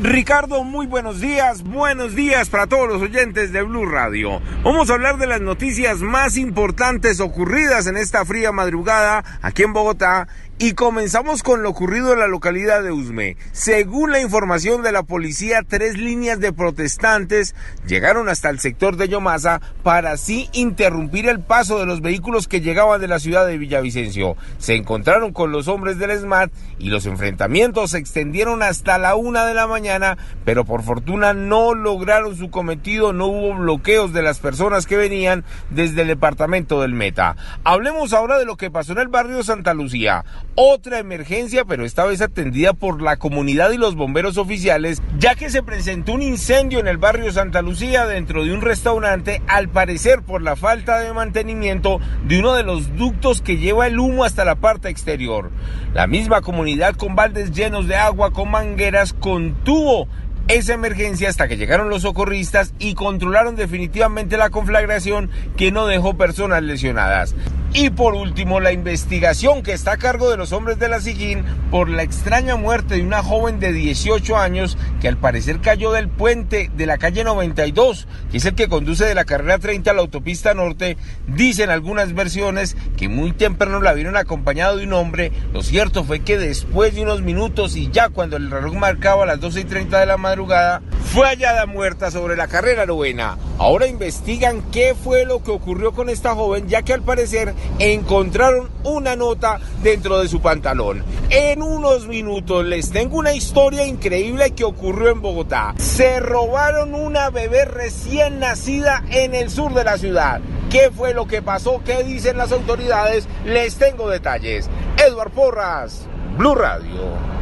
Ricardo, muy buenos días. Buenos días para todos los oyentes de Blue Radio. Vamos a hablar de las noticias más importantes ocurridas en esta fría madrugada aquí en Bogotá y comenzamos con lo ocurrido en la localidad de Usme. Según la información de la policía, tres líneas de protestantes llegaron hasta el sector de Yomasa para así interrumpir el paso de los vehículos que llegaban de la ciudad de Villavicencio. Se encontraron con los hombres del SMAT y los enfrentamientos se extendieron hasta la una de la mañana, pero por fortuna no lograron su cometido, no hubo bloqueos de las personas que venían desde el departamento del Meta. Hablemos ahora de lo que pasó en el barrio Santa Lucía otra emergencia, pero esta vez atendida por la comunidad y los bomberos oficiales, ya que se presentó un incendio en el barrio Santa Lucía dentro de un restaurante, al parecer por la falta de mantenimiento de uno de los ductos que lleva el humo hasta la parte exterior. La misma comunidad con baldes llenos de agua con mangueras contuvo esa emergencia hasta que llegaron los socorristas y controlaron definitivamente la conflagración que no dejó personas lesionadas. Y por último, la investigación que está a cargo de los hombres de la Sijín por la extraña muerte de una joven de 18 años que al parecer cayó del puente de la calle 92, que es el que conduce de la carrera 30 a la autopista norte. Dicen algunas versiones que muy temprano la vieron acompañado de un hombre. Lo cierto fue que después de unos minutos y ya cuando el reloj marcaba las 12 y 30 de la madrugada, fue hallada muerta sobre la carrera novena. Ahora investigan qué fue lo que ocurrió con esta joven, ya que al parecer encontraron una nota dentro de su pantalón. En unos minutos les tengo una historia increíble que ocurrió en Bogotá. Se robaron una bebé recién nacida en el sur de la ciudad. ¿Qué fue lo que pasó? ¿Qué dicen las autoridades? Les tengo detalles. Edward Porras, Blue Radio.